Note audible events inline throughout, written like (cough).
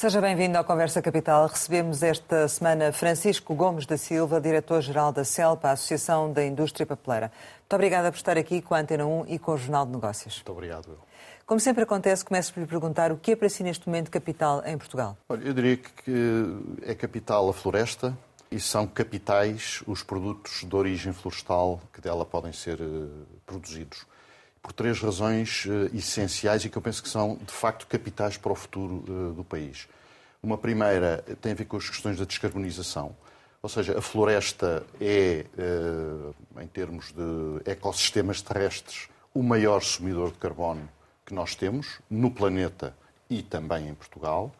Seja bem-vindo à Conversa Capital. Recebemos esta semana Francisco Gomes da Silva, diretor-geral da CELPA, Associação da Indústria Papeleira. Muito obrigada por estar aqui com a Antena 1 e com o Jornal de Negócios. Muito obrigado. Como sempre acontece, começo por lhe perguntar o que é para si neste momento capital em Portugal? Olha, eu diria que é capital a floresta e são capitais os produtos de origem florestal que dela podem ser eh, produzidos por três razões uh, essenciais e que eu penso que são, de facto, capitais para o futuro uh, do país. Uma primeira tem a ver com as questões da descarbonização. Ou seja, a floresta é, uh, em termos de ecossistemas terrestres, o maior sumidor de carbono que nós temos no planeta e também em Portugal.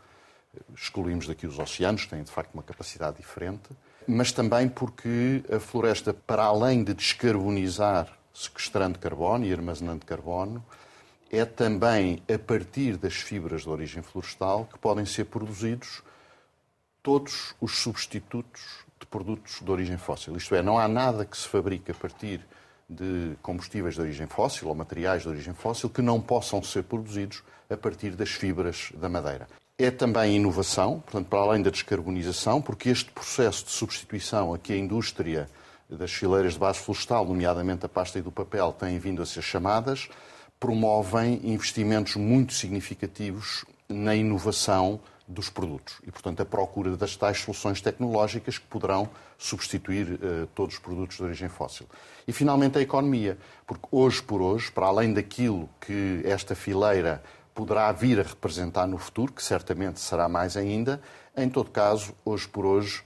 Excluímos daqui os oceanos, que têm de facto uma capacidade diferente, mas também porque a floresta, para além de descarbonizar sequestrando carbono e armazenando carbono, é também a partir das fibras de origem florestal que podem ser produzidos todos os substitutos de produtos de origem fóssil. Isto é, não há nada que se fabrique a partir de combustíveis de origem fóssil ou materiais de origem fóssil que não possam ser produzidos a partir das fibras da madeira. É também inovação, portanto, para além da descarbonização, porque este processo de substituição a que a indústria das fileiras de base florestal, nomeadamente a pasta e do papel, têm vindo a ser chamadas, promovem investimentos muito significativos na inovação dos produtos e, portanto, a procura das tais soluções tecnológicas que poderão substituir uh, todos os produtos de origem fóssil. E, finalmente, a economia, porque hoje por hoje, para além daquilo que esta fileira poderá vir a representar no futuro, que certamente será mais ainda, em todo caso, hoje por hoje,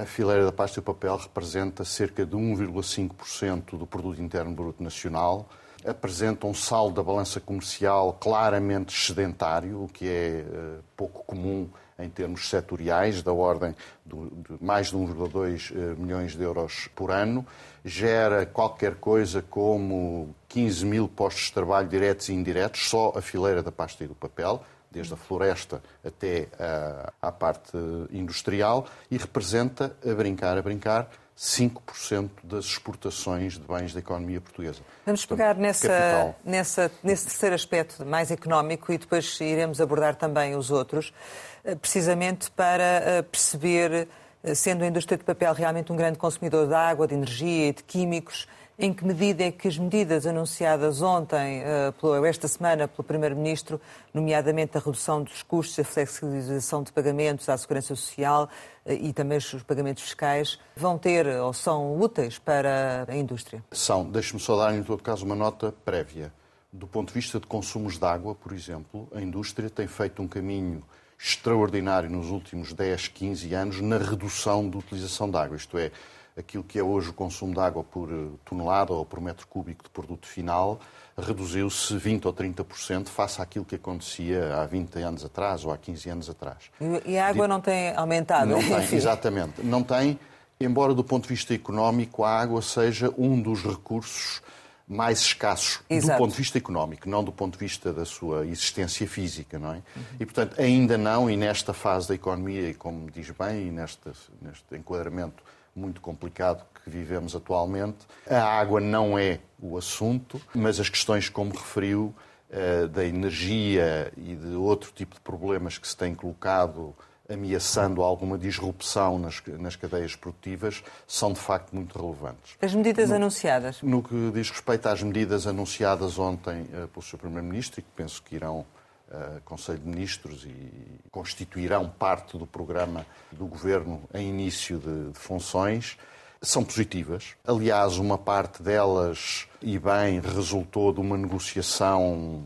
a fileira da pasta e o papel representa cerca de 1,5% do produto interno bruto nacional, apresenta um saldo da balança comercial claramente excedentário, o que é uh, pouco comum em termos setoriais, da ordem do, de mais de 1,2 uh, milhões de euros por ano, gera qualquer coisa como 15 mil postos de trabalho diretos e indiretos, só a fileira da pasta e do papel, desde a floresta até a, à parte industrial, e representa, a brincar, a brincar, 5% das exportações de bens da economia portuguesa. Vamos pegar nessa, nessa, nesse terceiro aspecto mais económico e depois iremos abordar também os outros, eh, precisamente para eh, perceber, eh, sendo a indústria de papel realmente um grande consumidor de água, de energia e de químicos, em que medida é que as medidas anunciadas ontem, uh, esta semana, pelo Primeiro-Ministro, nomeadamente a redução dos custos, a flexibilização de pagamentos à Segurança Social uh, e também os pagamentos fiscais, vão ter ou são úteis para a indústria? São. Deixe-me só dar, em todo caso, uma nota prévia. Do ponto de vista de consumos de água, por exemplo, a indústria tem feito um caminho extraordinário nos últimos 10, 15 anos na redução da utilização de água. Isto é, aquilo que é hoje o consumo de água por eh, tonelada ou por metro cúbico de produto final reduziu-se 20% ou 30% face àquilo que acontecia há 20 anos atrás ou há 15 anos atrás. E a água não tem aumentado? Não tem, exatamente. Não tem, embora do ponto de vista económico a água seja um dos recursos mais escassos Exato. do ponto de vista económico, não do ponto de vista da sua existência física, não é? Uhum. E, portanto, ainda não, e nesta fase da economia, e como diz bem, e neste, neste enquadramento muito complicado que vivemos atualmente. A água não é o assunto, mas as questões, como referiu, eh, da energia e de outro tipo de problemas que se têm colocado ameaçando alguma disrupção nas, nas cadeias produtivas, são de facto muito relevantes. As medidas no, anunciadas? No que diz respeito às medidas anunciadas ontem uh, pelo Sr. Primeiro-Ministro e que penso que irão uh, Conselho de Ministros e constituirão parte do programa do Governo em início de, de funções, são positivas. Aliás, uma parte delas, e bem, resultou de uma negociação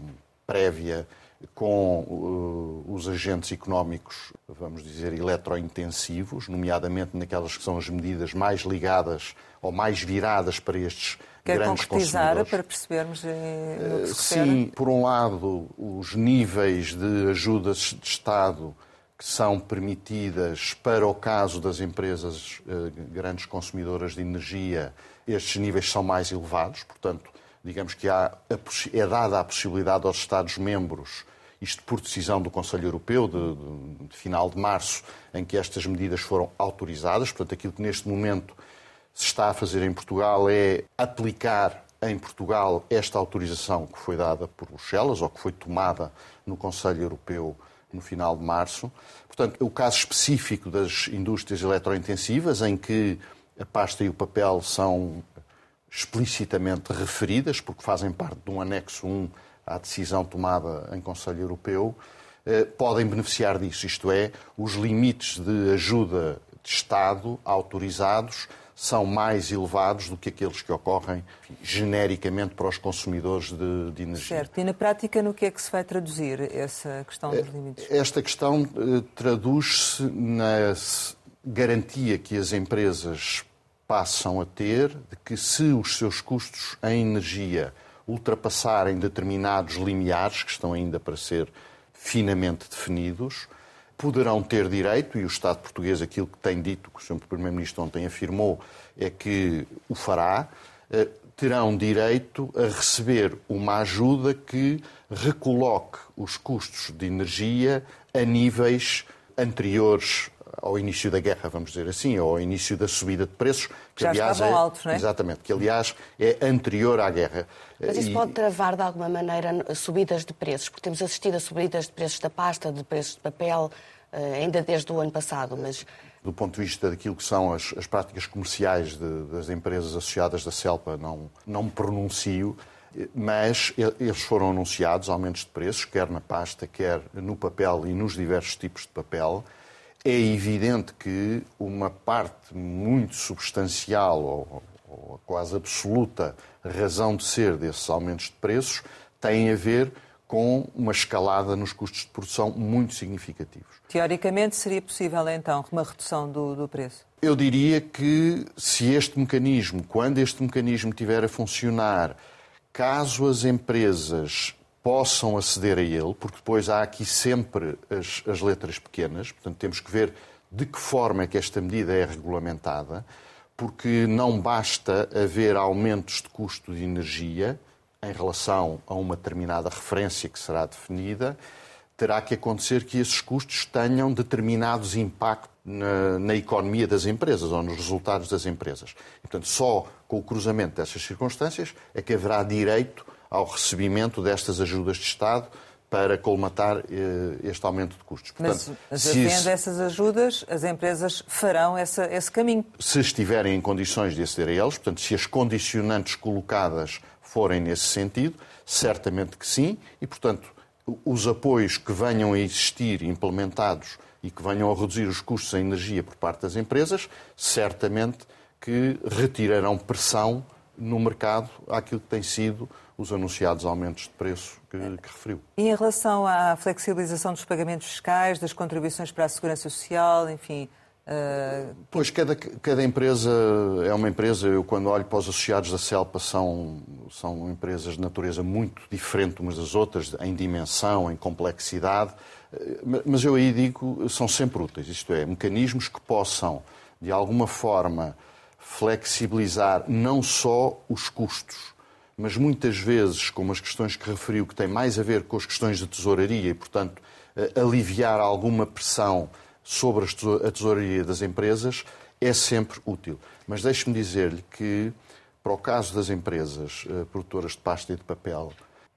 prévia com uh, os agentes económicos, vamos dizer, eletrointensivos, nomeadamente naquelas que são as medidas mais ligadas ou mais viradas para estes Quer grandes concretizar para percebermos eh, no que se Sim, por um lado, os níveis de ajudas de Estado que são permitidas para o caso das empresas eh, grandes consumidoras de energia, estes níveis são mais elevados, portanto, digamos que há, é dada a possibilidade aos Estados-membros, isto por decisão do Conselho Europeu de, de, de final de março, em que estas medidas foram autorizadas, portanto, aquilo que neste momento se está a fazer em Portugal é aplicar em Portugal esta autorização que foi dada por Bruxelas ou que foi tomada no Conselho Europeu no final de março. Portanto, o caso específico das indústrias eletrointensivas, em que a pasta e o papel são explicitamente referidas, porque fazem parte de um anexo 1 à decisão tomada em Conselho Europeu, eh, podem beneficiar disso, isto é, os limites de ajuda de Estado autorizados são mais elevados do que aqueles que ocorrem genericamente para os consumidores de, de, energia. Certo. E na prática, no que é que se vai traduzir essa questão dos limites? Esta questão eh, traduz-se na garantia que as empresas passam a ter de que se os seus custos em energia ultrapassarem determinados limiares que estão ainda para ser finamente definidos, poderão ter direito, e o Estado português aquilo que tem dito, que o Sr. Primeiro-Ministro ontem afirmou, é que o fará, eh, terão direito a receber uma ajuda que recoloque os custos de energia a níveis anteriores ao início da guerra, vamos dizer assim, ou ao início da subida de preços, que Já aliás é, altos, não é? exatamente, que aliás é anterior à guerra. Mas isso e... pode travar de alguma maneira subidas de preços, porque temos assistido a subidas de preços da pasta, de preços de papel, eh, ainda desde o ano passado, mas do ponto de vista daquilo que são as, as práticas comerciais de, das empresas associadas da CELPA, não, não me pronuncio, mas eles foram anunciados aumentos de preços, quer na pasta, quer no papel e nos diversos tipos de papel é evidente que uma parte muito substancial ou, ou quase absoluta razão de ser desses aumentos de preços tem a ver com uma escalada nos custos de produção muito significativos. Teoricamente, seria possível então uma redução do, do, preço? Eu diria que se este mecanismo, quando este mecanismo estiver a funcionar, caso as empresas possam aceder a ele, porque depois há aqui sempre as, as letras pequenas, portanto temos que ver de que forma é que esta medida é regulamentada, porque não basta haver aumentos de custo de energia em relação a uma determinada referência que será definida, terá que acontecer que esses custos tenham determinados impactos na, na, economia das empresas ou nos resultados das empresas. E, portanto, só com o cruzamento dessas circunstâncias é que haverá direito ao recebimento destas ajudas de Estado para colmatar eh, este aumento de custos. Portanto, mas, havendo isso, essas ajudas, as empresas farão essa, esse caminho. Se estiverem em condições de aceder a eles, portanto, se as condicionantes colocadas forem nesse sentido, certamente que sim, e, portanto, os apoios que venham a existir implementados e que venham a reduzir os custos em energia por parte das empresas, certamente que retirarão pressão no mercado àquilo que tem sido os anunciados aumentos de preço que, que, referiu. E em relação à flexibilização dos pagamentos fiscais, das contribuições para a segurança social, enfim. Uh... Pois cada, cada empresa é uma empresa. Eu, quando olho para os associados da CELPA, são, são empresas de natureza muito diferente umas das outras, em dimensão, em complexidade. Mas eu aí digo, são sempre úteis. Isto é, mecanismos que possam, de alguma forma, flexibilizar não só os custos, mas muitas vezes, como as questões que referiu, que têm mais a ver com as questões de tesouraria e, portanto, eh, aliviar alguma pressão sobre a tesouraria das empresas, é sempre útil. Mas deixe-me dizer-lhe que, para o caso das empresas eh, produtoras de pasta e de papel,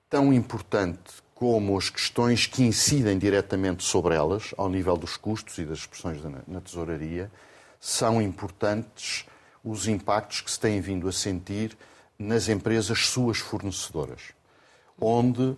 tão importante como as questões que incidem diretamente sobre elas, ao nível dos custos e das expressões na tesouraria, são importantes os impactos que se têm vindo a sentir nas empresas suas fornecedoras, onde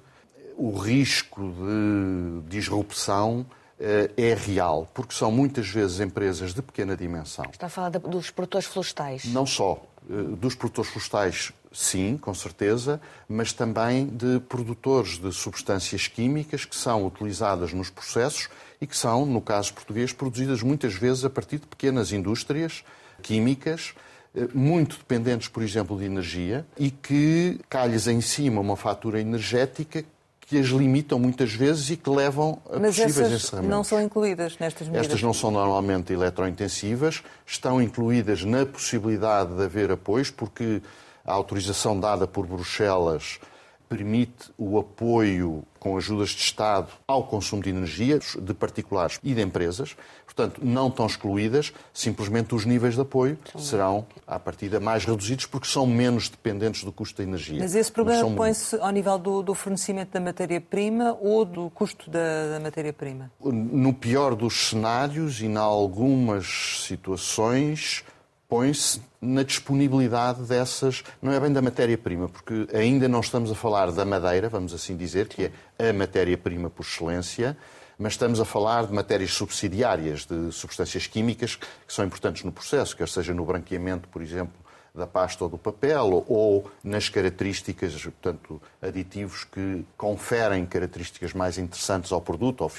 o risco de disrupção eh, é real, porque são muitas vezes empresas de pequena dimensão. Está a falar dos produtores florestais? Não só. Eh, dos produtores florestais, sim, com certeza, mas também de produtores de substâncias químicas que são utilizadas nos processos e que são, no caso português, produzidas muitas vezes a partir de pequenas indústrias químicas muito dependentes, por exemplo, de energia e que calhas em cima uma fatura energética que as limitam muitas vezes e que levam a Mas possíveis encerramentos. não são incluídas nestas medidas? Estas não são normalmente eletrointensivas, estão incluídas na possibilidade de haver apoios, porque a autorização dada por Bruxelas permite o apoio com ajudas de Estado ao consumo de energia de particulares e de empresas. Portanto, não estão excluídas, simplesmente os níveis de apoio serão, à partida, mais reduzidos porque são menos dependentes do custo da energia. Mas esse problema põe-se ao nível do, do fornecimento da matéria-prima ou do custo da, da matéria-prima? No pior dos cenários e em algumas situações, põe-se na disponibilidade dessas, não é bem da matéria-prima, porque ainda não estamos a falar da madeira, vamos assim dizer, que é a matéria-prima por excelência, mas estamos a falar de matérias subsidiárias, de substâncias químicas que são importantes no processo, quer seja no branqueamento, por exemplo, da pasta ou do papel, ou nas características, portanto, aditivos que conferem características mais interessantes ao produto, ao,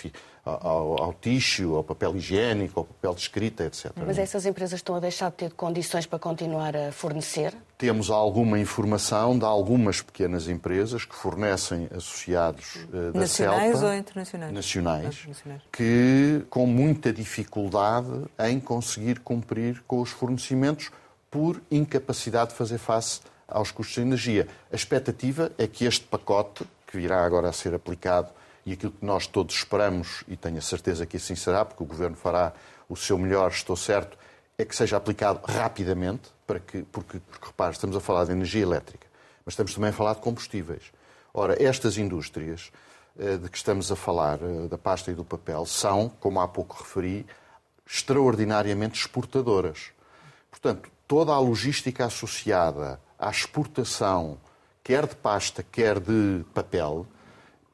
ao, ao tixo, ao papel higiênico, ao papel de escrita, etc. Mas essas empresas estão a deixar de ter condições para continuar a fornecer? Temos alguma informação de algumas pequenas empresas que fornecem associados uh, da Nacionais CELPA, ou internacionais? Nacionais, ah, nacionais, que com muita dificuldade em conseguir cumprir com os fornecimentos por incapacidade de fazer face aos custos de energia. A expectativa é que este pacote, que virá agora a ser aplicado e aquilo que nós todos esperamos, e tenho a certeza que assim será, porque o Governo fará o seu melhor, estou certo, é que seja aplicado rapidamente, para que, porque, porque repare, estamos a falar de energia elétrica, mas estamos também a falar de combustíveis. Ora, estas indústrias eh, de que estamos a falar, eh, da pasta e do papel, são, como há pouco referi, extraordinariamente exportadoras. Portanto, toda a logística associada à exportação, quer de pasta, quer de papel,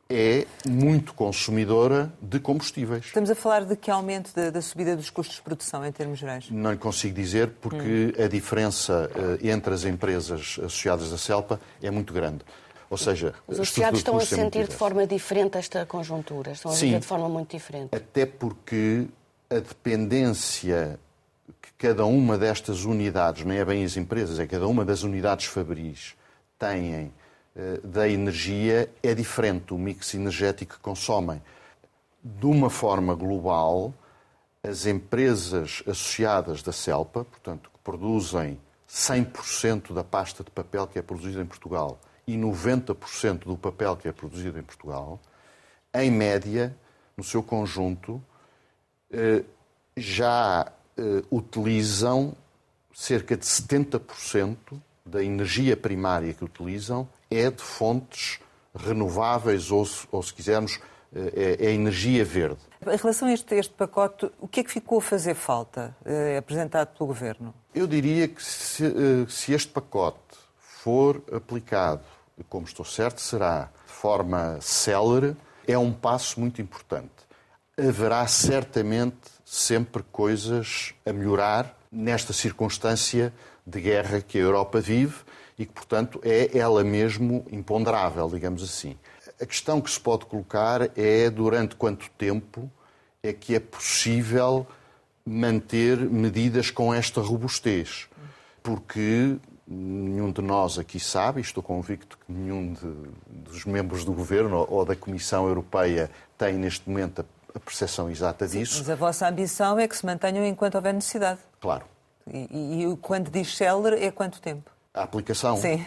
é muito consumidora de combustíveis. Estamos a falar de que aumento da, da subida dos custos de produção em termos gerais? Não lhe consigo dizer porque hum. a diferença uh, entre as empresas associadas à CELPA é muito grande. Ou seja, os associados estão a sentir é de forma diferente esta conjuntura, estão a Sim, viver de forma muito diferente. Até porque a dependência que cada uma destas unidades, não é bem as empresas, é cada uma das unidades fabris têm eh, da energia é diferente, o mix energético que consomem. De uma forma global, as empresas associadas da CELPA, portanto, que produzem 100% da pasta de papel que é produzida em Portugal e 90% do papel que é produzido em Portugal, em média, no seu conjunto, eh, já utilizam cerca de 70% da energia primária que utilizam é de fontes renováveis ou, ou se quisermos, é, é, energia verde. Em relação a este, este, pacote, o que é que ficou a fazer falta, eh, apresentado pelo Governo? Eu diria que se, eh, se, este pacote for aplicado, como estou certo, será de forma célere, é um passo muito importante. Haverá certamente sempre coisas a melhorar nesta circunstância de guerra que a Europa vive e que, portanto, é ela mesmo imponderável, digamos assim. A questão que se pode colocar é durante quanto tempo é que é possível manter medidas com esta robustez. Porque nenhum de nós aqui sabe, e estou convicto que nenhum de, dos membros do Governo ou da Comissão Europeia tem neste momento a, a percepção exata disso. Sim, mas a vossa ambição é que se mantenham enquanto houver necessidade. Claro. E, e, e quando diz célere, é quanto tempo? a aplicação Sim.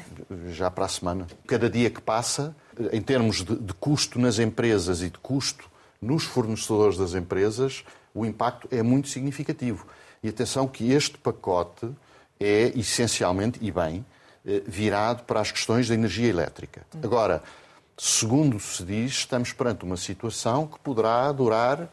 já para a semana. Cada dia que passa, em termos de, de, custo nas empresas e de custo nos fornecedores das empresas, o impacto é muito significativo. E atenção que este pacote é essencialmente e bem eh, virado para as questões da energia elétrica. Agora, segundo se diz, estamos perante uma situação que poderá durar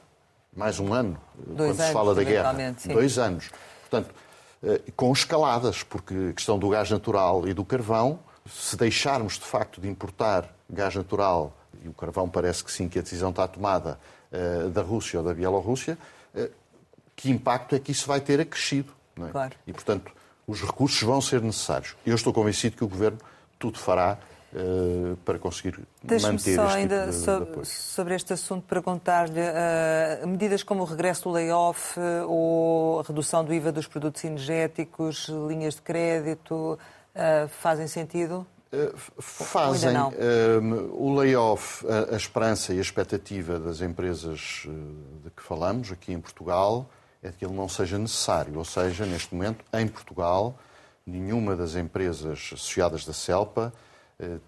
mais um ano, Dois quando anos, se fala da guerra. Sim. Dois anos. Portanto, eh, com escaladas, porque a questão do gás natural e do carvão, se deixarmos de facto de importar gás natural, e o carvão parece que sim, que a decisão está tomada eh, da Rússia ou da Bielorrússia, eh, que impacto é que isso vai ter acrescido? É? Claro. E, portanto, os recursos vão ser necessários. Eu estou convencido que o Governo tudo fará para conseguir manter só este ainda tipo de, sobre, de sobre este assunto perguntar-lhe uh, medidas como o regresso do layoff uh, ou a redução do IVA dos produtos energéticos, linhas de crédito, fazem sentido? Fazem. o layoff, a, a, esperança e a expectativa das empresas de que falamos aqui em Portugal é de que ele não seja necessário. Ou seja, neste momento, em Portugal, nenhuma das empresas associadas da CELPA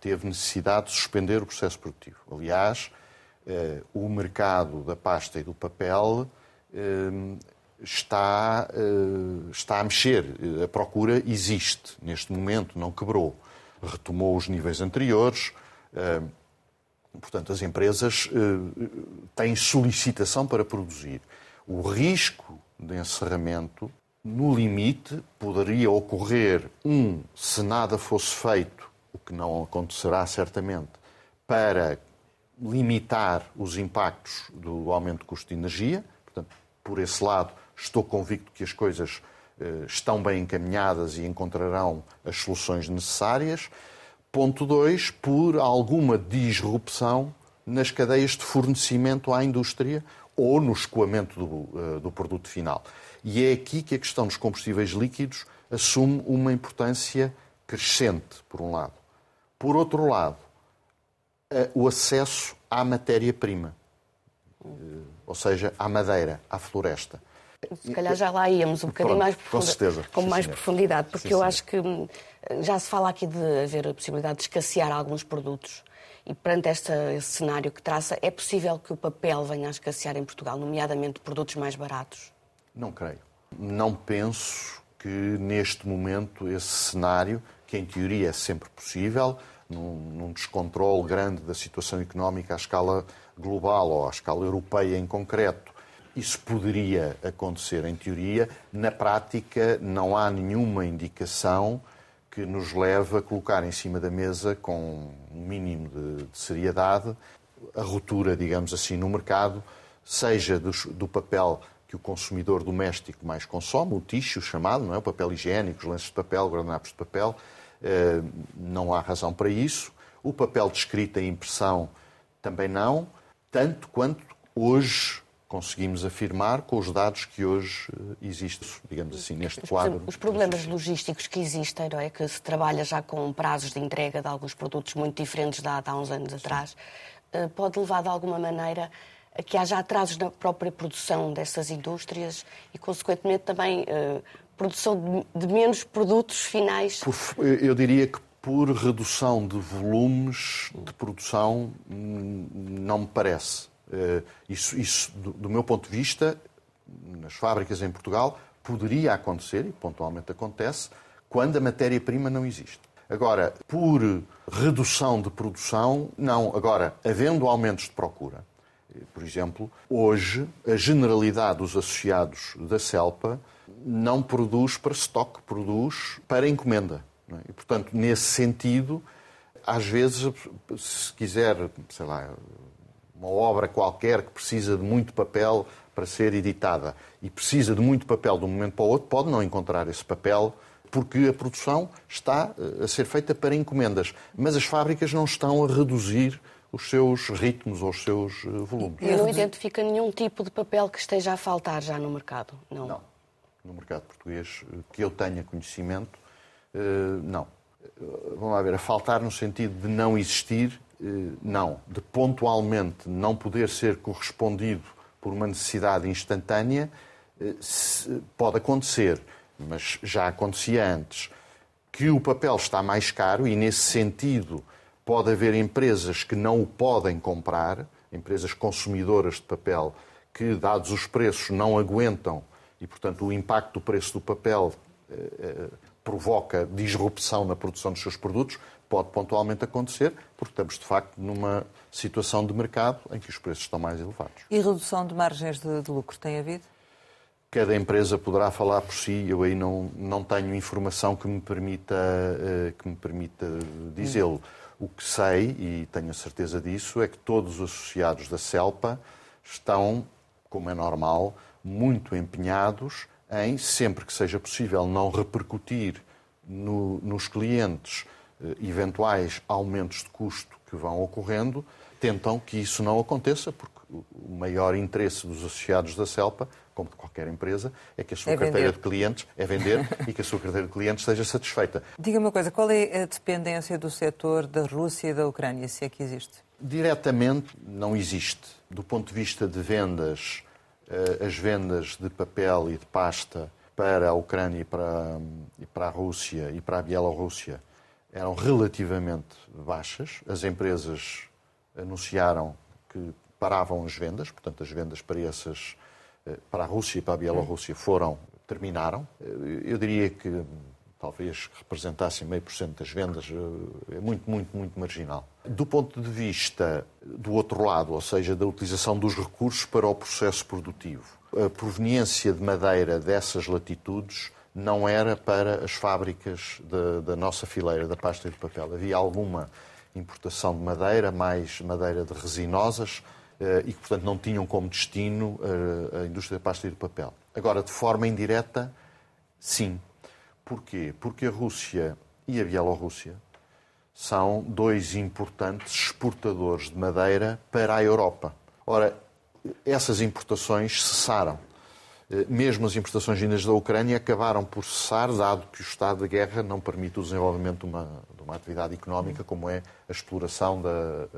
teve necessidade de suspender o processo produtivo. Aliás, o mercado da pasta e do papel está, está a mexer. A procura existe neste momento, não quebrou. Retomou os níveis anteriores. Portanto, as empresas têm solicitação para produzir. O risco de encerramento no limite, poderia ocorrer um, se nada fosse feito, o que não acontecerá certamente, para limitar os impactos do aumento do custo de energia. Portanto, por esse lado, estou convicto que as coisas eh, estão bem encaminhadas e encontrarão as soluções necessárias. Ponto 2, por alguma disrupção nas cadeias de fornecimento à indústria ou no escoamento do, eh, do produto final. E é aqui que a questão dos combustíveis líquidos assume uma importância crescente, por um lado. Por outro lado, o acesso à matéria-prima, eh, ou seja, à madeira, à floresta. Se calhar já lá íamos um bocadinho Pronto, mais com, certeza. com mais profundidade, porque Sim, eu senhor. acho que hum, já se fala aqui de haver a possibilidade de escassear alguns produtos. E perante esta, esse cenário que traça, é possível que o papel venha a escassear em Portugal, nomeadamente produtos mais baratos? Não creio. Não penso que neste momento esse cenário, que em teoria é sempre possível, num, num descontrole grande da situação económica à escala global ou à escala europeia em concreto, isso poderia acontecer em teoria. Na prática, não há nenhuma indicação que nos leve a colocar em cima da mesa, com um mínimo de, de seriedade, a ruptura, digamos assim, no mercado, seja do, do papel que o consumidor doméstico mais consome, o tixo chamado, não é? o papel higiênico, os lenços de papel, guardanapos de papel, não há razão para isso. O papel de escrita e impressão também não, tanto quanto hoje conseguimos afirmar com os dados que hoje eh, existem, digamos assim, neste quadro. os problemas logísticos que existem, não é? Que se trabalha já com prazos de entrega de alguns produtos muito diferentes de há, de há uns anos atrás, eh, pode levar de alguma maneira a que haja atrasos na própria produção dessas indústrias e, consequentemente, também eh, produção de, de menos produtos finais. Por- eu diria que por redução de volumes de produção, hum, não me parece. Eh, Isso, isso, do meu ponto de vista, nas fábricas em Portugal, poderia acontecer, e pontualmente acontece, quando a matéria-prima não existe. Agora, por redução de produção, não. Agora, havendo aumentos de procura, eh, por exemplo, hoje a generalidade dos associados da CELPA não produz para estoque, produz para encomenda. é? E, portanto, nesse sentido, às vezes, se quiser, sei lá, uma obra qualquer que precisa de muito papel para ser editada e precisa de muito papel de um momento para o outro, pode não encontrar esse papel porque a produção está eh, a ser feita para encomendas. Mas as fábricas não estão a reduzir os seus ritmos ou os seus eh, volumes. E não identifica nenhum tipo de papel que esteja a faltar já no mercado? Não. Não. No mercado português, eh, que eu tenha conhecimento, eh, não. Eh, Vamos lá ver, a faltar no sentido de não existir, não. De pontualmente não poder ser correspondido por uma necessidade instantânea, pode acontecer, mas já acontecia antes. Que o papel está mais caro e, nesse sentido, pode haver empresas que não o podem comprar, empresas consumidoras de papel, que, dados os preços, não aguentam e, portanto, o impacto do preço do papel eh, eh, provoca disrupção na produção dos seus produtos, pode pontualmente acontecer, porque estamos, de facto, numa situação de mercado em que os preços estão mais elevados. E redução de margens de, de lucro tem havido? Cada empresa poderá falar por si, eu aí não, não tenho informação que me permita, eh, que me permita dizê-lo. O que sei, e tenho a certeza disso, é que todos os associados da CELPA estão, como é normal, muito empenhados em, sempre que seja possível, não repercutir no- nos clientes eh, eventuais aumentos de custo que vão ocorrendo, tentam que isso não aconteça, porque o maior interesse dos associados da CELPA, como de qualquer empresa, é que a sua É carteira de clientes é vender (laughs) e que a sua carteira de clientes esteja satisfeita. Diga-me uma coisa, qual é a dependência do setor da Rússia e da Ucrânia, se é que existe? Diretamente não existe. Do ponto de vista de vendas, as vendas de papel e de pasta para a Ucrânia e para, e para a Rússia e para a Bielorrússia eram relativamente baixas. As empresas anunciaram que paravam as vendas, portanto, as vendas para essas eh, para a Rússia e para a Bielorrússia foram terminaram. Eh, eu diria que talvez representassem meio por cento das vendas, eh, é muito, muito, muito marginal. Do ponto de vista do outro lado, ou seja, da utilização dos recursos para o processo produtivo, a proveniência de madeira dessas latitudes não era para as fábricas da, da nossa fileira da pasta e do papel. Havia alguma importação de madeira, mais madeira de resinosas, eh, e que, portanto, não tinham como destino eh, a indústria da pasta e do papel. Agora, de forma indireta, sim. Porquê? Porque a Rússia e a Bielorrússia são dois importantes exportadores de madeira para a Europa. Ora, essas importações cessaram. Eh, mesmo as importações vindas da Ucrânia acabaram por cessar, dado que o estado de guerra não permite o desenvolvimento de uma, de uma atividade económica como é a exploração da,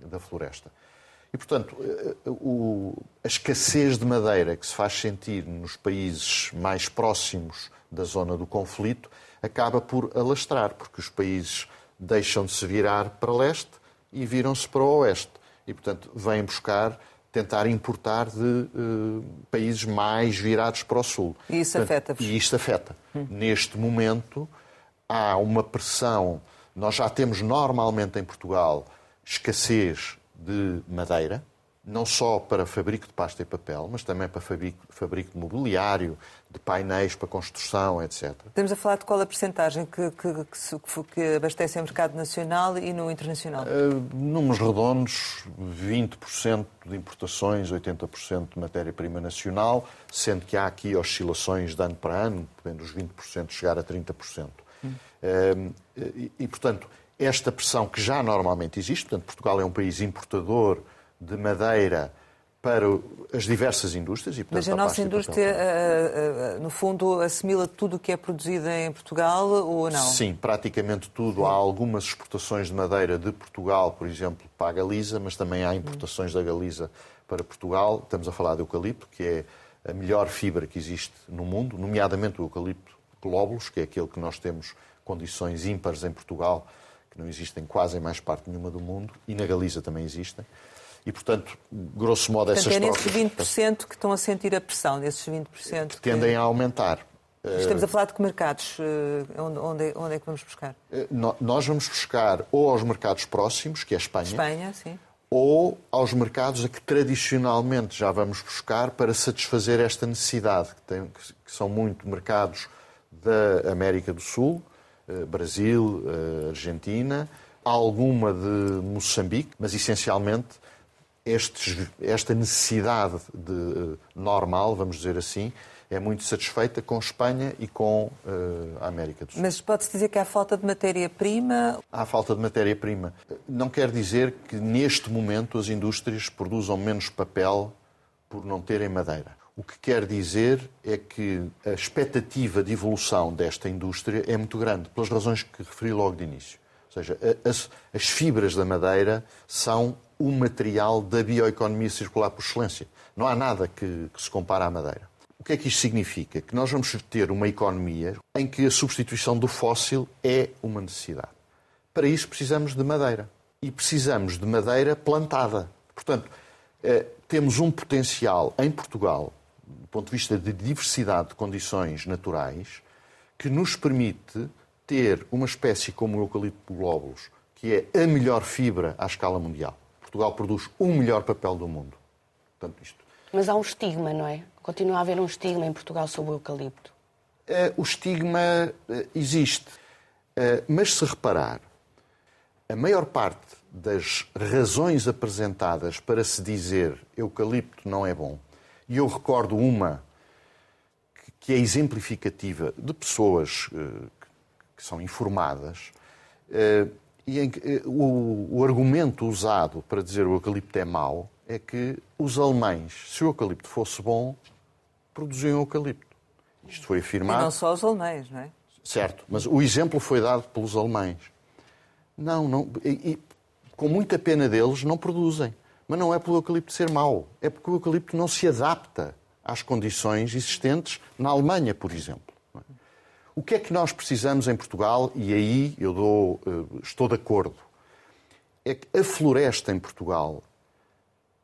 da floresta. E, portanto, eh, o, a escassez de madeira que se faz sentir nos países mais próximos da zona do conflito acaba por alastrar, porque os países deixam de se virar para leste e viram-se para o oeste. E, portanto, vêm buscar, tentar importar de uh, países mais virados para o sul. E isso afeta-vos? E isto afeta. Hum. Neste momento, há uma pressão. Nós já temos normalmente em Portugal escassez de madeira, não só para fabrico de pasta e papel, mas também para fabrico, fabrico de mobiliário, de painéis para construção, etc. Estamos a falar de qual a percentagem que, que, que, que abastece o mercado nacional e no internacional? Uh, números redondos, 20% de importações, 80% de matéria-prima nacional, sendo que há aqui oscilações de ano para ano, podendo os 20% chegar a 30%. Hum. Uh, e, e, portanto, esta pressão que já normalmente existe, portanto, Portugal é um país importador de madeira para as diversas indústrias. E, portanto, Mas a nossa indústria, eh, eh, no fundo, assimila tudo o que é produzido em Portugal ou não? Sim, praticamente tudo. Há algumas exportações de madeira de Portugal, por exemplo, para a Galiza, mas também há importações da Galiza para Portugal. Estamos a falar de eucalipto, que é a melhor fibra que existe no mundo, nomeadamente o eucalipto glóbulos, que é aquele que nós temos condições ímpares em Portugal não existem quase em mais parte nenhuma do mundo, e na Galiza também existem. E, portanto, grosso modo, portanto, essas é nesses 20% que estão a sentir a pressão, desses 20%. Que tendem a aumentar. Estamos a falar de que mercados? Eh, onde, onde, é que vamos buscar? Eh, nós vamos buscar ou aos mercados próximos, que é a Espanha. Espanha, sim. Ou aos mercados a que tradicionalmente já vamos buscar para satisfazer esta necessidade, que, tem, que são muito mercados da América do Sul, eh, Brasil, eh, Argentina, alguma de Moçambique, mas essencialmente estes, esta necessidade de, eh, normal, vamos dizer assim, é muito satisfeita com Espanha e com uh, a América do Sul. Mas pode-se dizer que há falta de matéria-prima? Há falta de matéria-prima. Não quer dizer que neste momento as indústrias produzam menos papel por não terem madeira. O que quer dizer é que a expectativa de evolução desta indústria é muito grande, pelas razões que referi logo de início. Ou seja, as, as fibras da madeira são o material da bioeconomia circular por excelência. Não há nada que, que se compare à madeira. O que é que isto significa? Que nós vamos ter uma economia em que a substituição do fóssil é uma necessidade. Para isso precisamos de madeira. E precisamos de madeira plantada. Portanto, eh, temos um potencial em Portugal do ponto de vista de diversidade de condições naturais, que nos permite ter uma espécie como o eucalipto glóbulos, que é a melhor fibra à escala mundial. Portugal produz o melhor papel do mundo. Portanto, isto. Mas há um estigma, não é? Continua a haver um estigma em Portugal sobre o eucalipto. Uh, o estigma uh, existe. Uh, mas se reparar, a maior parte das razões apresentadas para se dizer eucalipto não é bom e eu recordo uma que é exemplificativa de pessoas eh, que são informadas, eh, e em que eh, o, argumento usado para dizer o eucalipto é mau é que os alemães, se o eucalipto fosse bom, produziam eucalipto. Isto foi afirmado. E não só os alemães, não é? Certo, mas o exemplo foi dado pelos alemães. Não, não. E, e, com muita pena deles, não produzem. Mas não é pelo eucalipto ser mau, é porque o eucalipto não se adapta às condições existentes na Alemanha, por exemplo. O que é que nós precisamos em Portugal, e aí eu dou, eh, estou de acordo, é que a floresta em Portugal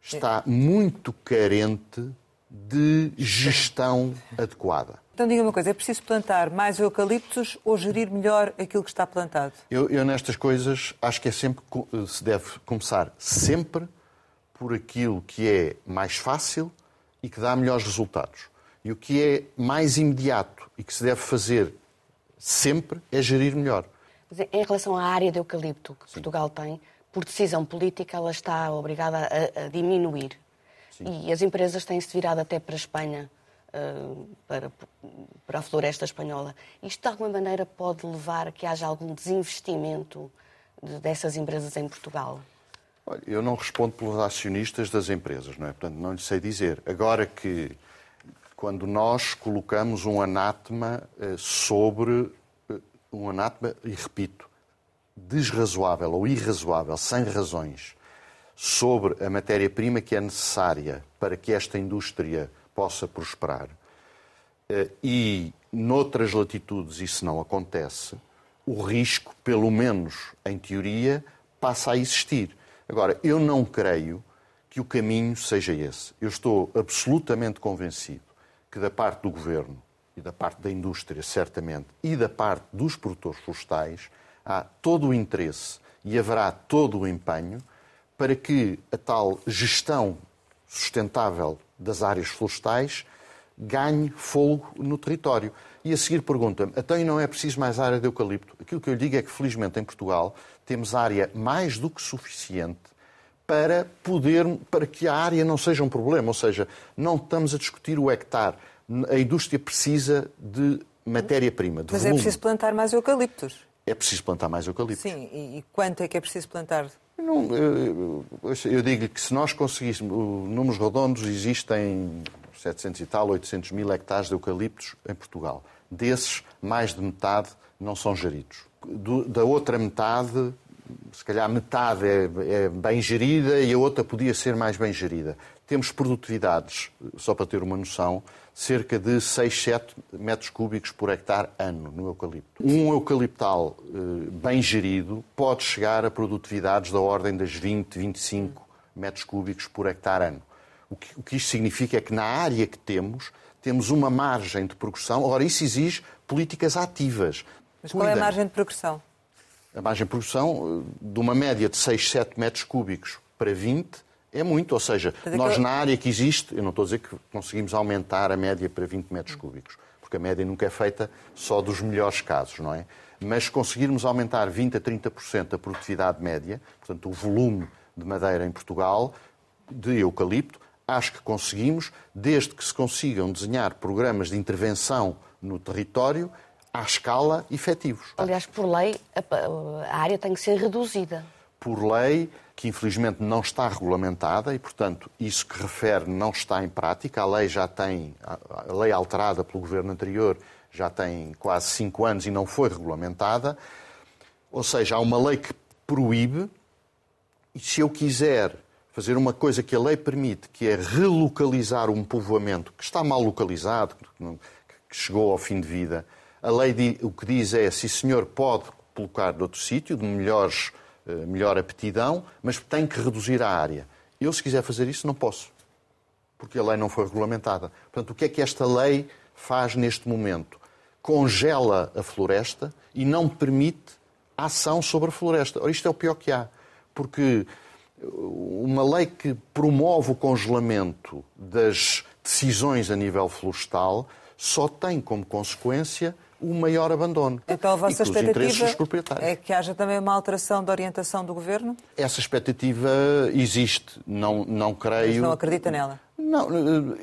está muito carente de gestão adequada. Então diga uma coisa, é preciso plantar mais eucaliptos ou gerir melhor aquilo que está plantado? Eu, eu nestas coisas acho que é sempre se deve começar sempre por aquilo que é mais fácil e que dá melhores resultados. E o que é mais imediato e que se deve fazer sempre é gerir melhor. Em relação à área de eucalipto que Sim. Portugal tem, por decisão política, ela está obrigada a, a diminuir. Sim. E as empresas têm-se virado até para a Espanha, uh, para, para a floresta espanhola. Isto, de alguma maneira, pode levar a que haja algum desinvestimento de, dessas empresas em Portugal? Olha, eu não respondo pelos acionistas das empresas, não é? Portanto, não lhe sei dizer. Agora que, quando nós colocamos um anátema uh, sobre. Uh, um anátema, e repito, desrazoável ou irrazoável, sem razões, sobre a matéria-prima que é necessária para que esta indústria possa prosperar, eh, e noutras latitudes isso não acontece, o risco, pelo menos em teoria, passa a existir. Agora, eu não creio que o caminho seja esse. Eu estou absolutamente convencido que da parte do governo e da parte da indústria, certamente, e da parte dos produtores florestais, há todo o interesse e haverá todo o empenho para que a tal gestão sustentável das áreas florestais ganhe fogo no território. E a seguir pergunta-me, então não é preciso mais área de eucalipto? Aquilo que eu lhe digo é que, felizmente, em Portugal, temos área mais do que suficiente para poder, para que a área não seja um problema. Ou seja, não estamos a discutir o hectare. A indústria precisa de matéria-prima, de Mas volume. é preciso plantar mais eucaliptos é preciso plantar mais eucaliptos. Sim, e quanto é que é preciso plantar? Não, eu, eu digo que se nós conseguíssemos, números redondos, existem 700 e tal, 800 mil hectares de eucaliptos em Portugal. Desses, mais de metade não são geridos. Do, da outra metade, se calhar metade é, é, bem gerida e a outra podia ser mais bem gerida. Temos produtividades, só para ter uma noção, cerca de 6, 7 metros cúbicos por hectare ano no eucalipto. Um eucaliptal eh, bem gerido pode chegar a produtividades da ordem das 20, 25 metros cúbicos por hectare ano. O que, o que isto significa é que na área que temos, temos uma margem de progressão. Ora, isso exige políticas ativas. Mas qual é a margem de progressão? A margem de progressão eh, de uma média de 6, 7 metros cúbicos para 20 é muito, ou seja, nós na área que existe, eu não estou a dizer que conseguimos aumentar a média para 20 metros cúbicos, porque a média nunca é feita só dos melhores casos, não é? Mas conseguirmos aumentar 20 a 30% a produtividade média, portanto, o volume de madeira em Portugal, de eucalipto, acho que conseguimos, desde que se consigam desenhar programas de intervenção no território à escala efetivos. Aliás, por lei, a área tem que ser reduzida. Por lei, que infelizmente não está regulamentada e, portanto, isso que refere não está em prática. A lei já tem, a lei alterada pelo governo anterior já tem quase cinco anos e não foi regulamentada. Ou seja, há uma lei que proíbe, e se eu quiser fazer uma coisa que a lei permite, que é relocalizar um povoamento que está mal localizado, que chegou ao fim de vida, a lei o que diz é, se o senhor pode colocar de outro sítio, de melhores eh, melhor aptidão, mas tem que reduzir a área. Eu, se quiser fazer isso, não posso, porque a lei não foi regulamentada. Portanto, o que é que esta lei faz neste momento? Congela a floresta e não permite ação sobre a floresta. Ora, isto é o pior que há, porque uma lei que promove o congelamento das decisões a nível florestal só tem como consequência o maior abandono. Então a vossa expectativa é que haja também uma alteração da orientação do Governo? Essa expectativa existe, não, não creio... Mas não acredita nela? Não,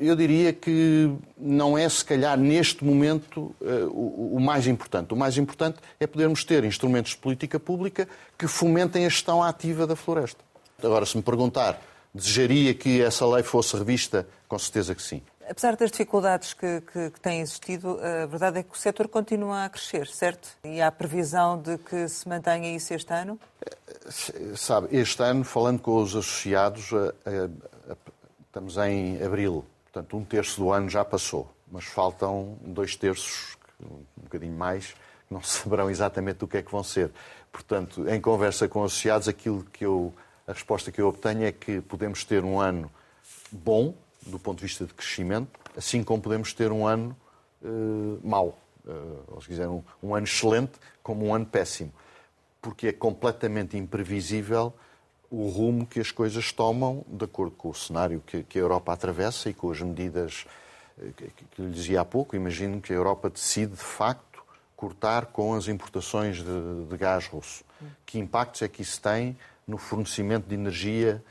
eu diria que não é, se calhar, neste momento, eh, o mais importante. O mais importante é podermos ter instrumentos de política pública que fomentem a gestão ativa da floresta. Agora, se me perguntar, desejaria que essa lei fosse revista? Com certeza que sim. Apesar das dificuldades que, que, que, têm existido, a verdade é que o setor continua a crescer, certo? E há previsão de que se mantenha isso este ano? Sabe, este ano, falando com os associados, estamos em abril, portanto, um terço do ano já passou, mas faltam dois terços, um bocadinho mais, não (laughs) saberão exatamente o que é que vão ser. Portanto, em conversa com associados, aquilo que eu, a resposta que eu obtenho é que podemos ter um ano bom, do ponto de vista de crescimento, assim como podemos ter um ano uh, mau, uh, ou se quiser, um, um ano excelente como um ano péssimo, porque é completamente imprevisível o rumo que as coisas tomam de acordo com o cenário que, que a Europa atravessa e com as medidas eh, que, que lhe dizia há pouco. Imagino que a Europa decide, de facto, cortar com as importações de, de gás russo. Que impactos é que isso tem no fornecimento de energia?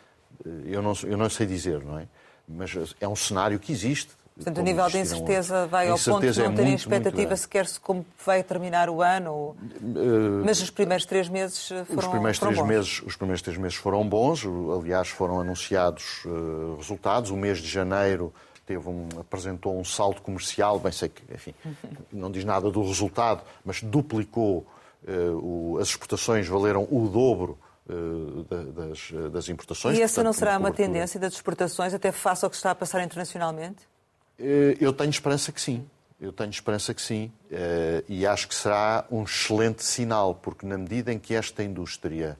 Eu não, eu não sei dizer, não é? Mas é um cenário que existe. Portanto, o nível de incerteza vai ao ponto de não é terem expectativa sequer se como vai terminar o ano. Ou... Uh, Mas os primeiros três meses foram, os primeiros foram três bons. Meses, os primeiros três meses foram bons. Aliás, foram anunciados uh, resultados. O mês de janeiro teve um, apresentou um saldo comercial, bem sei que, enfim, (laughs) não diz nada do resultado, mas duplicou uh, o, as exportações, valeram o dobro das, das, importações. E essa portanto, não será uma tendência das exportações, até face ao que está a passar internacionalmente? Uh, eu tenho esperança que sim. Eu tenho esperança que sim. e acho que será um excelente sinal, porque na medida em que esta indústria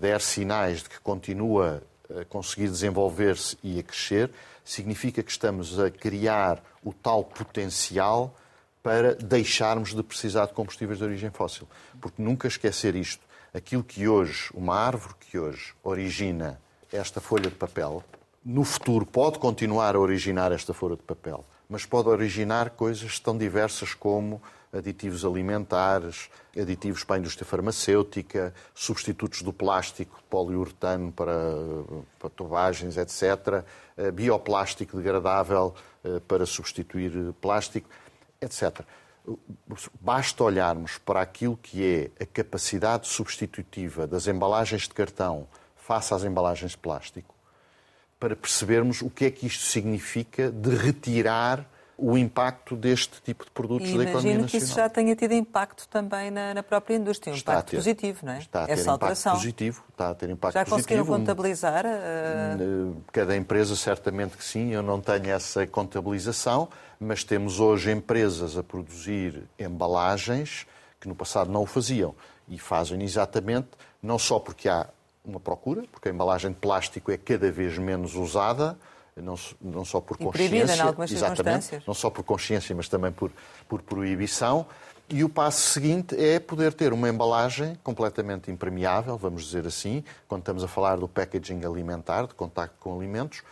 der sinais de que continua a conseguir desenvolver-se e a crescer, significa que estamos a criar o tal potencial para deixarmos de precisar de combustíveis de origem fóssil. Porque nunca esquecer isto. Aquilo que hoje, uma árvore que hoje origina esta folha de papel, no futuro pode continuar a originar esta folha de papel, mas pode originar coisas tão diversas como aditivos alimentares, aditivos para a indústria farmacêutica, substitutos do plástico, poliuretano para, para tubagens, etc., eh, bioplástico degradável eh, para substituir plástico, etc. Basta olharmos para aquilo que é a capacidade substitutiva das embalagens de cartão face às embalagens de plástico para percebermos o que é que isto significa de retirar o impacto deste tipo de produtos e da economia nacional. Imagino que isso já tenha tido impacto também na, na própria indústria, um está impacto ter, positivo, não é? Está a ter Essa alteração. impacto positivo, está a ter impacto já positivo. Já conseguiram contabilizar? Uh... Cada empresa certamente que sim, eu não tenho essa contabilização, mas temos hoje empresas a produzir embalagens que no passado não o faziam e fazem exatamente não só porque há uma procura, porque a embalagem de plástico é cada vez menos usada, não, não só por e consciência, em algumas exatamente, não só por consciência, mas também por, por proibição. E o passo seguinte é poder ter uma embalagem completamente impermeável, vamos dizer assim, quando estamos a falar do packaging alimentar, de contacto com alimentos,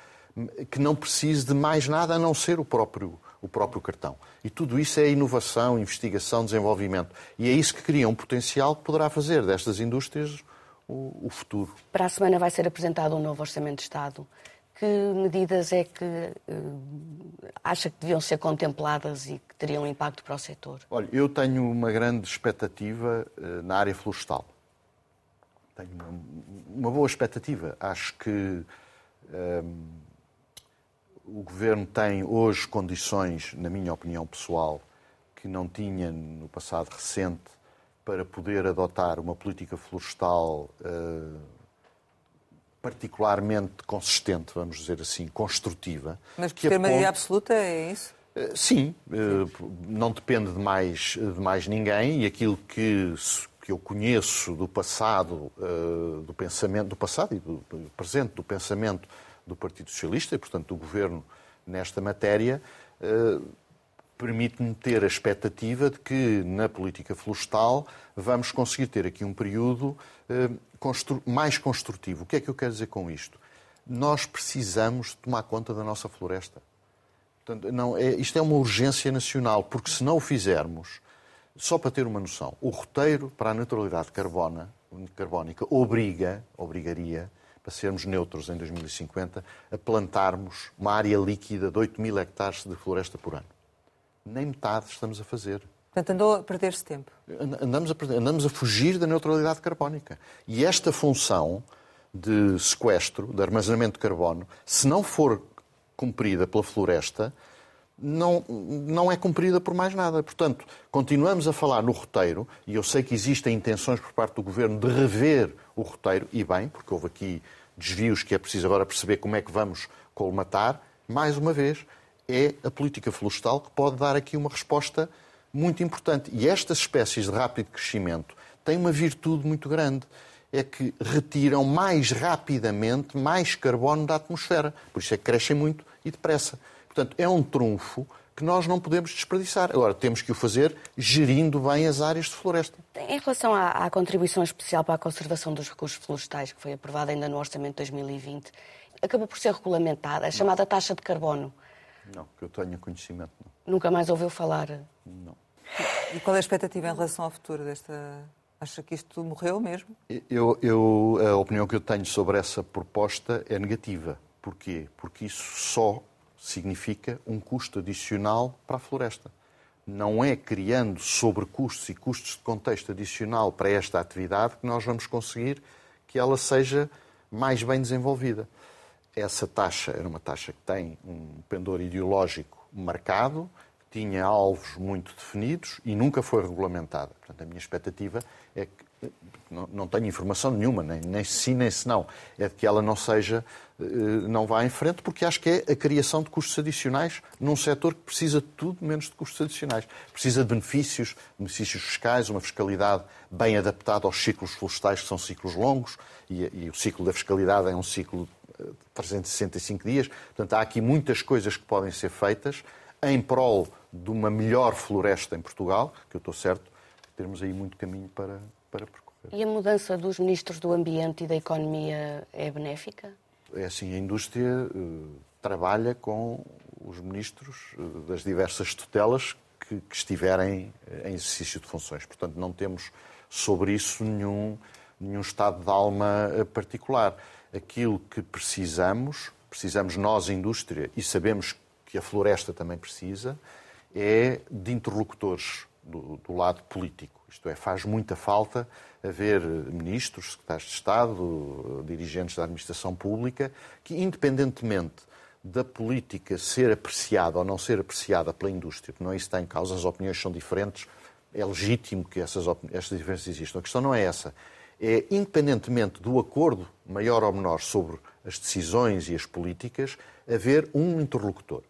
que não precise de mais nada a não ser o próprio, o próprio cartão. E tudo isso é inovação, investigação, desenvolvimento. E é isso que cria um potencial que poderá fazer destas indústrias o, o futuro. Para a semana vai ser apresentado um novo Orçamento de Estado que medidas é que uh, acha que deviam ser contempladas e que teriam impacto para o setor? Olha, eu tenho uma grande expectativa uh, na área florestal. Tenho uma, uma boa expectativa. Acho que um, eh, o governo tem hoje condições, na minha opinião pessoal, que não tinha no passado recente para poder adotar uma política florestal uh, particularmente consistente, vamos dizer assim, construtiva. Mas por ter maioria absoluta é isso? Eh, sim, eh, não depende de mais, de mais ninguém e aquilo que, que eu conheço do passado, eh, do pensamento do passado e do presente do pensamento do Partido Socialista e, portanto, do Governo nesta matéria, permite-me ter a expectativa de que na política florestal vamos conseguir ter aqui um período mais construtivo. O que é que eu quero dizer com isto? Nós precisamos tomar conta da nossa floresta. Portanto, não, é, isto é uma urgência nacional, porque se não o fizermos, só para ter uma noção, o roteiro para a neutralidade carbona, carbónica obriga, obrigaria, para sermos neutros em 2050, a plantarmos uma área líquida de 8 mil hectares de floresta por ano nem metade estamos a fazer. Portanto, andou a perder-se tempo. Andamos a, perder, andamos a fugir da neutralidade carbónica. E esta função de sequestro, de armazenamento de carbono, se não for cumprida pela floresta, não, não é cumprida por mais nada. Portanto, continuamos a falar no roteiro, e eu sei que existem intenções por parte do Governo de rever o roteiro, e bem, porque houve aqui desvios que é preciso agora perceber como é que vamos colmatar. Mais uma vez, é a política florestal que pode dar aqui uma resposta muito importante. E estas espécies de rápido crescimento têm uma virtude muito grande. É que retiram mais rapidamente mais carbono da atmosfera. Por isso é que crescem muito e depressa. Portanto, é um trunfo que nós não podemos desperdiçar. Agora, temos que o fazer gerindo bem as áreas de floresta. Em relação à, à, contribuição especial para a conservação dos recursos florestais, que foi aprovada ainda no Orçamento de 2020, acabou por ser regulamentada, a chamada taxa de carbono. Não, que eu tenha conhecimento. Não. Nunca mais ouviu falar? Não. E qual é a expectativa em relação ao futuro desta. Acha que isto morreu mesmo? Eu, eu, a opinião que eu tenho sobre essa proposta é negativa. Porquê? Porque isso só significa um custo adicional para a floresta. Não é criando sobrecustos e custos de contexto adicional para esta atividade que nós vamos conseguir que ela seja mais bem desenvolvida. Essa taxa era uma taxa que tem um pendor ideológico marcado, tinha alvos muito definidos e nunca foi regulamentada. Portanto, a minha expectativa é que não, não tenho informação nenhuma, nem, nem sim nem se não, é de que ela não seja, eh, não vá em frente, porque acho que é a criação de custos adicionais num setor que precisa de tudo menos de custos adicionais. Precisa de benefícios, benefícios fiscais, uma fiscalidade bem adaptada aos ciclos florestais, que são ciclos longos, e, e o ciclo da fiscalidade é um ciclo de 365 dias. Portanto, há aqui muitas coisas que podem ser feitas em prol de uma melhor floresta em Portugal, que eu estou certo temos aí muito caminho para, para percorrer. E a mudança dos ministros do Ambiente e da Economia é benéfica? É assim, a indústria uh, trabalha com os ministros uh, das diversas tutelas que, que estiverem uh, em exercício de funções. Portanto, não temos sobre isso nenhum, nenhum estado de alma particular. Aquilo que precisamos, precisamos nós, indústria, e sabemos que a floresta também precisa, é de interlocutores do, do, lado político. Isto é, faz muita falta haver ministros, secretários de Estado, dirigentes da administração pública, que, independentemente da política ser apreciada ou não ser apreciada pela indústria, porque não é isso que está em causa, as opiniões são diferentes, é legítimo que essas, essas diferenças existam. A questão não é essa. É, independentemente do acordo, maior ou menor, sobre as decisões e as políticas, haver um interlocutor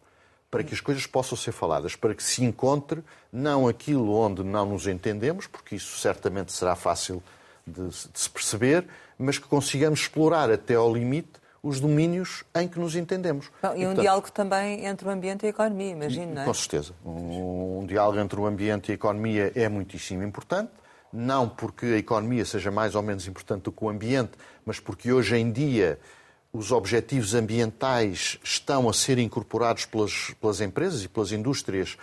para que as coisas possam ser faladas, para que se encontre não aquilo onde não nos entendemos, porque isso certamente será fácil de, de se perceber, mas que consigamos explorar até ao limite os domínios em que nos entendemos. Bom, e, um portanto, diálogo também entre o ambiente e a economia, imagino, não é? Com certeza. Um, um diálogo entre o ambiente e a economia é muitíssimo importante, não porque a economia seja mais ou menos importante do que o ambiente, mas porque hoje em dia os objetivos ambientais estão a ser incorporados pelas, pelas, empresas e pelas indústrias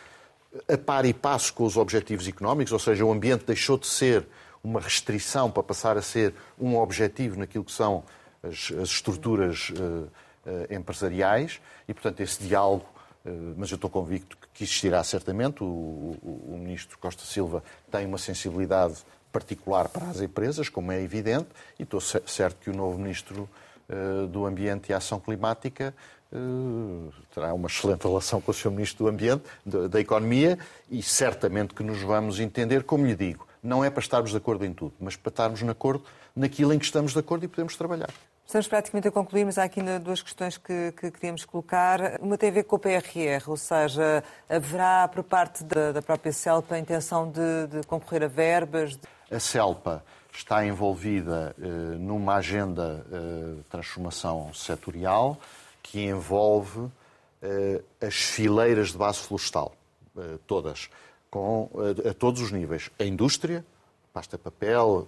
a par e passo com os objetivos económicos, ou seja, o ambiente deixou de ser uma restrição para passar a ser um objetivo naquilo que são as, as estruturas uh, uh, empresariais e, portanto, esse diálogo, uh, mas eu estou convicto que existirá certamente. O, o, o Ministro Costa Silva tem uma sensibilidade particular para as empresas, como é evidente, e estou certo que o novo Ministro do Ambiente e Ação Climática eh, terá uma excelente relação com o Sr. Ministro do Ambiente, da Economia, e certamente que nos vamos entender, como lhe digo, não é para estarmos de acordo em tudo, mas para estarmos de acordo naquilo em que estamos de acordo e podemos trabalhar. Estamos praticamente a concluir, mas há aqui duas questões que, que queríamos colocar. Uma tem a ver com o PRR, ou seja, haverá por parte da, da própria CELPA a intenção de, de concorrer a verbas? De... A CELPA está envolvida eh, numa agenda eh, de transformação setorial que envolve eh, as fileiras de base florestal, todas, com, a, todos os níveis. A indústria, pasta papel,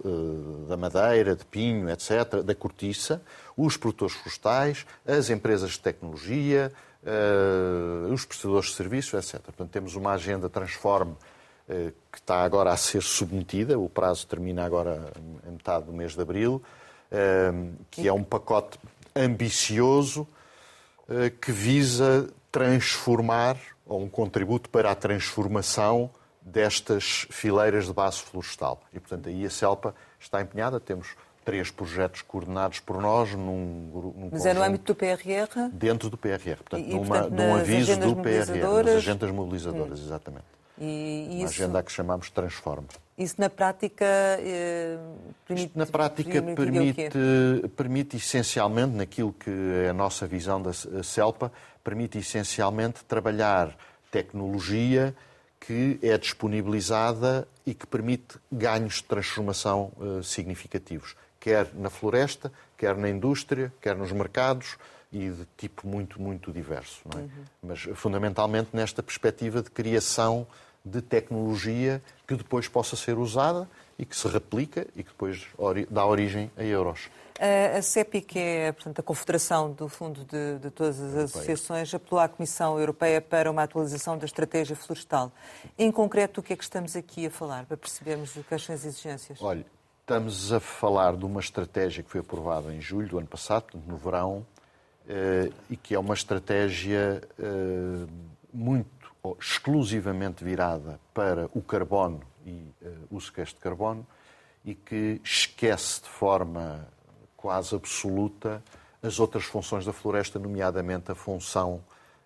da madeira, de pinho, etc., da cortiça, os produtores florestais, as empresas de tecnologia, os prestadores de serviços, etc. Portanto, temos uma agenda transforme eh, que está agora a ser submetida, o prazo termina agora em metade do mês de abril, eh, que é um pacote ambicioso eh, que visa transformar, ou um contributo para a transformação destas fileiras de base florestal. E, portanto, aí a CELPA está empenhada, temos três projetos coordenados por nós num, num Mas é no âmbito do PRR? Dentro do PRR, portanto, e, numa, portanto num aviso do PRR, das agentes mobilizadoras, hum. exatamente. E, e Uma isso, agenda que chamamos Transforme. Isso na prática eh, permite. Isto na prática permite, permite essencialmente, naquilo que é a nossa visão da CELPA, permite essencialmente trabalhar tecnologia que é disponibilizada e que permite ganhos de transformação uh, significativos, quer na floresta, quer na indústria, quer nos mercados e de tipo muito, muito diverso. É? Uhum. Mas fundamentalmente nesta perspectiva de criação de tecnologia que depois possa ser usada e que se replica e que depois dá origem a euros. A CEPI, que é portanto, a confederação do fundo de, de todas as Europeia. associações, apelou à Comissão Europeia para uma atualização da estratégia florestal. Em concreto, o que é que estamos aqui a falar, para percebermos quais são as exigências? Olha, estamos a falar de uma estratégia que foi aprovada em julho do ano passado, no verão, eh, e que é uma estratégia eh, muito exclusivamente virada para o carbono e eh, o sequestro de carbono e que esquece de forma quase absoluta as outras funções da floresta, nomeadamente a função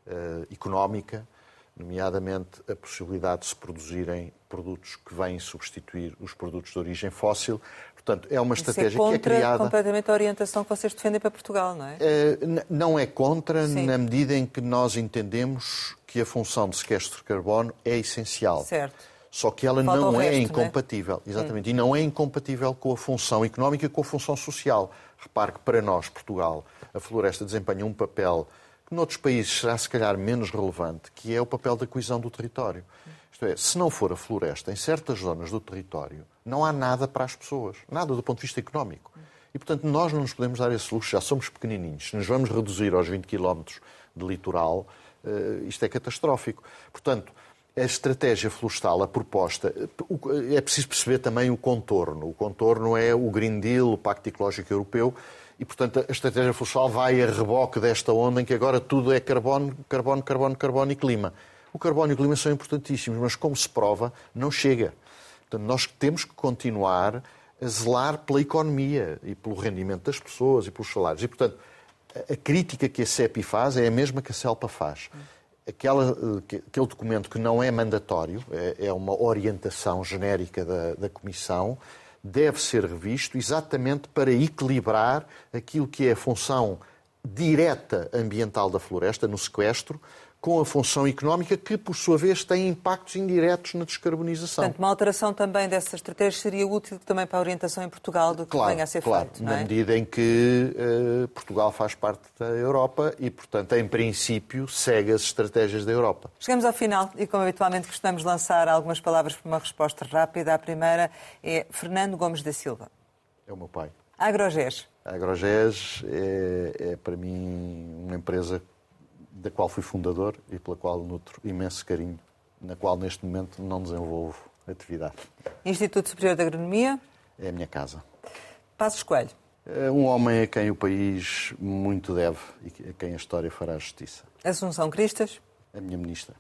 uh, económica, nomeadamente a possibilidade de se produzirem produtos que vêm substituir os produtos de origem fóssil. Portanto, é uma Isso é estratégia é que é criada. completamente a orientação que vocês defendem para Portugal, não é? Uh, não é contra, Sim. na medida em que nós entendemos que a função de sequestro de carbono é essencial. Certo só que ela Falta não é resto, é incompatível, é? exatamente, hum. e não é incompatível com a função económica e com a função social. Repare que para nós, Portugal, a floresta desempenha um papel que noutros países será se calhar menos relevante, que é o papel da coesão do território. Isto é, se não for a floresta, em certas zonas do território, não há nada para as pessoas, nada do ponto de vista económico. E, portanto, nós não nos podemos dar esse luxo, já somos pequenininhos. Se nos vamos reduzir aos 20 km de litoral, isto é catastrófico. Portanto, a estratégia florestal, a proposta, é preciso perceber também o contorno. O contorno é o Green Deal, o Pacto Ecológico Europeu, e, portanto, a estratégia florestal vai a reboque desta onda em que agora tudo é carbono, carbono, carbono, carbono e clima. O carbono e o clima são importantíssimos, mas, como se prova, não chega. Portanto, nós temos que continuar a zelar pela economia e pelo rendimento das pessoas e pelos salários. E, portanto, a crítica que a CEPI faz é a mesma que a CELPA faz. Aquela, eh, aquele documento que não é mandatório, é, é uma orientação genérica da, da Comissão, deve ser revisto exatamente para equilibrar aquilo que é a função direta ambiental da floresta, no sequestro, com a função económica, que, por sua vez, tem impactos indiretos na descarbonização. Portanto, uma alteração também dessa estratégia seria útil também para a orientação em Portugal do que claro, venha a ser claro, feito. Na é? medida em que uh, Portugal faz parte da Europa e, portanto, em princípio, segue as estratégias da Europa. Chegamos ao final e, como habitualmente, costumamos lançar algumas palavras para uma resposta rápida. A primeira é Fernando Gomes da Silva. É o meu pai. Agrogés. A Agrogés é, é, para mim, uma empresa da qual fui fundador e pela qual nutro imenso carinho, na qual neste momento não desenvolvo atividade. Instituto Superior de Agronomia? É a minha casa. Passos Coelho? É um homem a quem o país muito deve e a quem a história fará justiça. Assunção Cristas? A minha ministra.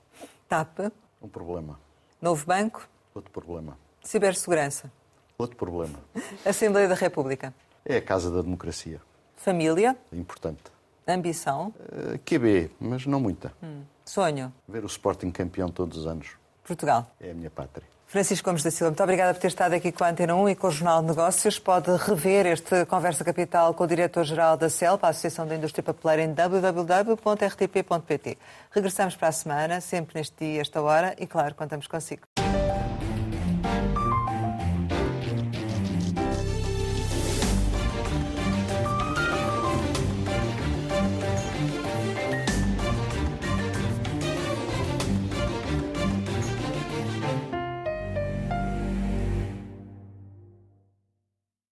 TAP? Um problema. Novo Banco? Outro problema. Cibersegurança? Outro problema. (laughs) Assembleia da República? É a casa da democracia. Família? Importante. Ambição? Uh, eh, QB, mas não muita. Hum. Sonho? Ver o Sporting campeão todos os anos. Portugal? É a minha pátria. Francisco Gomes da Silva, muito obrigada por ter estado aqui com a Antena 1 e com o Jornal de Negócios. Pode rever este Conversa Capital com o Diretor-Geral da CELP, a Associação da Indústria Papeleira, em www.rtp.pt. Regressamos para a semana, sempre neste dia, esta hora, e claro, contamos consigo.